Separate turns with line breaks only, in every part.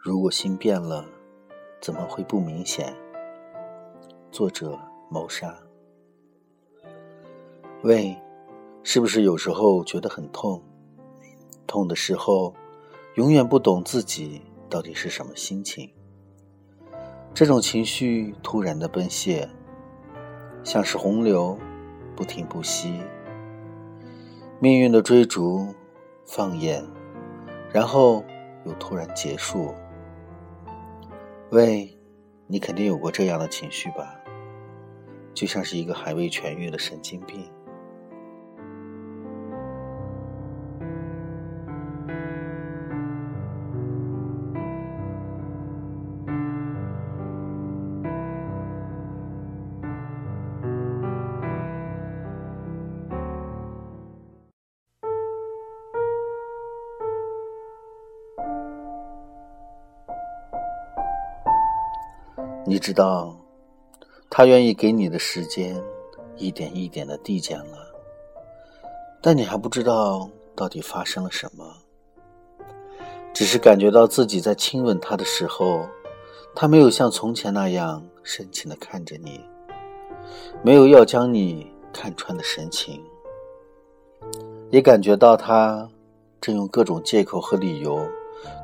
如果心变了，怎么会不明显？作者：谋杀。喂，是不是有时候觉得很痛？痛的时候，永远不懂自己到底是什么心情。这种情绪突然的奔泻，像是洪流，不停不息。命运的追逐，放眼，然后又突然结束。喂，你肯定有过这样的情绪吧？就像是一个还未痊愈的神经病。你知道，他愿意给你的时间一点一点的递减了，但你还不知道到底发生了什么，只是感觉到自己在亲吻他的时候，他没有像从前那样深情的看着你，没有要将你看穿的神情，也感觉到他正用各种借口和理由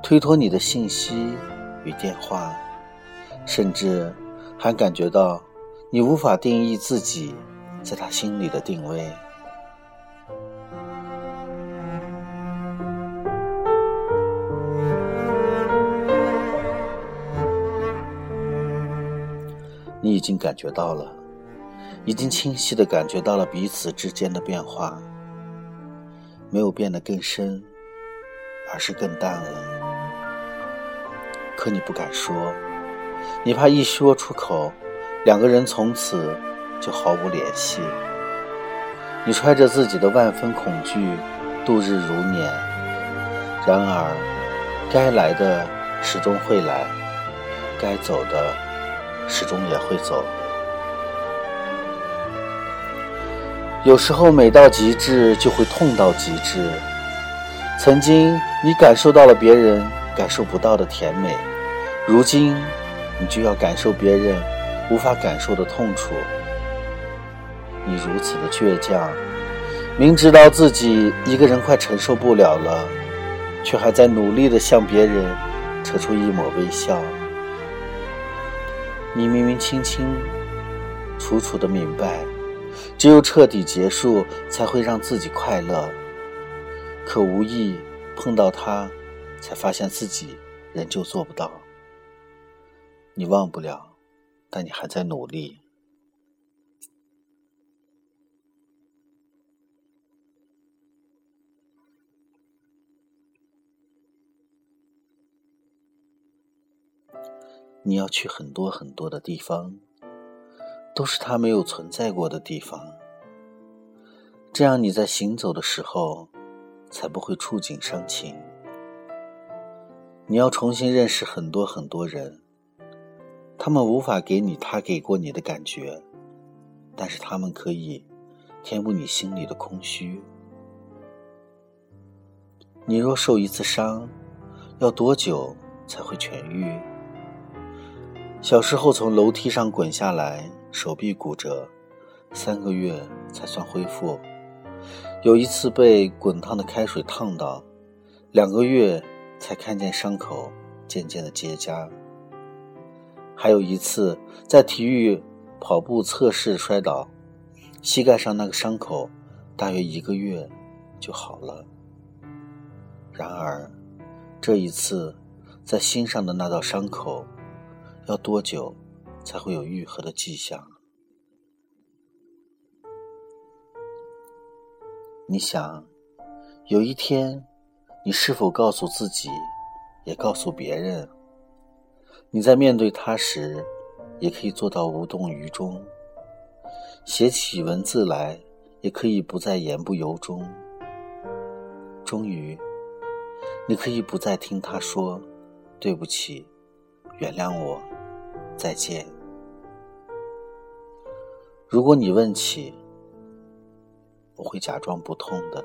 推脱你的信息与电话。甚至还感觉到你无法定义自己在他心里的定位。你已经感觉到了，已经清晰的感觉到了彼此之间的变化，没有变得更深，而是更淡了。可你不敢说。你怕一说出口，两个人从此就毫无联系。你揣着自己的万分恐惧度日如年，然而该来的始终会来，该走的始终也会走。有时候美到极致就会痛到极致。曾经你感受到了别人感受不到的甜美，如今。你就要感受别人无法感受的痛楚。你如此的倔强，明知道自己一个人快承受不了了，却还在努力的向别人扯出一抹微笑。你明明清清楚楚的明白，只有彻底结束才会让自己快乐，可无意碰到他，才发现自己仍旧做不到。你忘不了，但你还在努力。你要去很多很多的地方，都是他没有存在过的地方。这样你在行走的时候，才不会触景伤情。你要重新认识很多很多人。他们无法给你他给过你的感觉，但是他们可以填补你心里的空虚。你若受一次伤，要多久才会痊愈？小时候从楼梯上滚下来，手臂骨折，三个月才算恢复。有一次被滚烫的开水烫到，两个月才看见伤口渐渐的结痂。还有一次在体育跑步测试摔倒，膝盖上那个伤口大约一个月就好了。然而，这一次在心上的那道伤口，要多久才会有愈合的迹象？你想，有一天，你是否告诉自己，也告诉别人？你在面对他时，也可以做到无动于衷；写起文字来，也可以不再言不由衷。终于，你可以不再听他说“对不起，原谅我，再见”。如果你问起，我会假装不痛的。